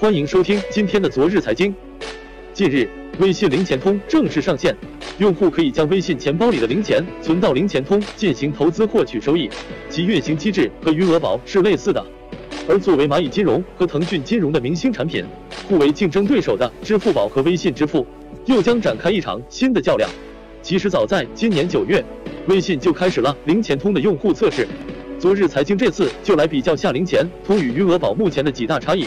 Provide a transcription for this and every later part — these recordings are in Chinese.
欢迎收听今天的昨日财经。近日，微信零钱通正式上线，用户可以将微信钱包里的零钱存到零钱通进行投资获取收益，其运行机制和余额宝是类似的。而作为蚂蚁金融和腾讯金融的明星产品，互为竞争对手的支付宝和微信支付又将展开一场新的较量。其实早在今年九月，微信就开始了零钱通的用户测试。昨日财经这次就来比较下零钱通与余额宝目前的几大差异。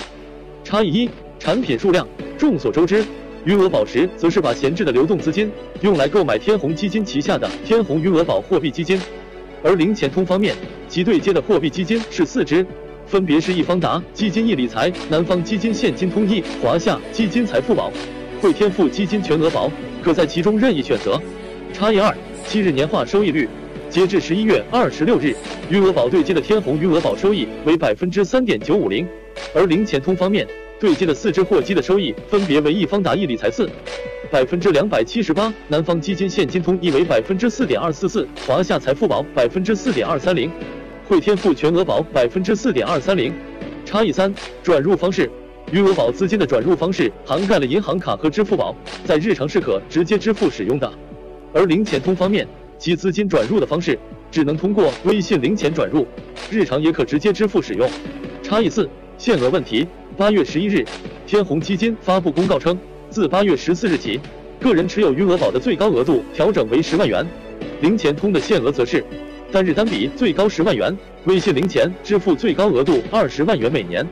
差异一：产品数量。众所周知，余额宝时则是把闲置的流动资金用来购买天弘基金旗下的天弘余额宝货币基金，而零钱通方面，其对接的货币基金是四只，分别是易方达基金易理财、南方基金现金通易、华夏基金财富宝、汇添富基金全额宝，可在其中任意选择。差异二：七日年化收益率。截至十一月二十六日，余额宝对接的天弘余额宝收益为百分之三点九五零。而零钱通方面对接的四只货基的收益分别为易方达易理财四百分之两百七十八，南方基金现金通亦为百分之四点二四四，华夏财富宝百分之四点二三零，汇添富全额宝百分之四点二三零。差异三：转入方式。余额宝资金的转入方式涵盖了银行卡和支付宝，在日常是可直接支付使用的。而零钱通方面，其资金转入的方式只能通过微信零钱转入，日常也可直接支付使用。差异四。限额问题。八月十一日，天弘基金发布公告称，自八月十四日起，个人持有余额宝的最高额度调整为十万元，零钱通的限额则是单日单笔最高十万元，微信零钱支付最高额度二十万元每年。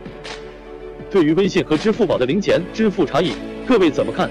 对于微信和支付宝的零钱支付差异，各位怎么看？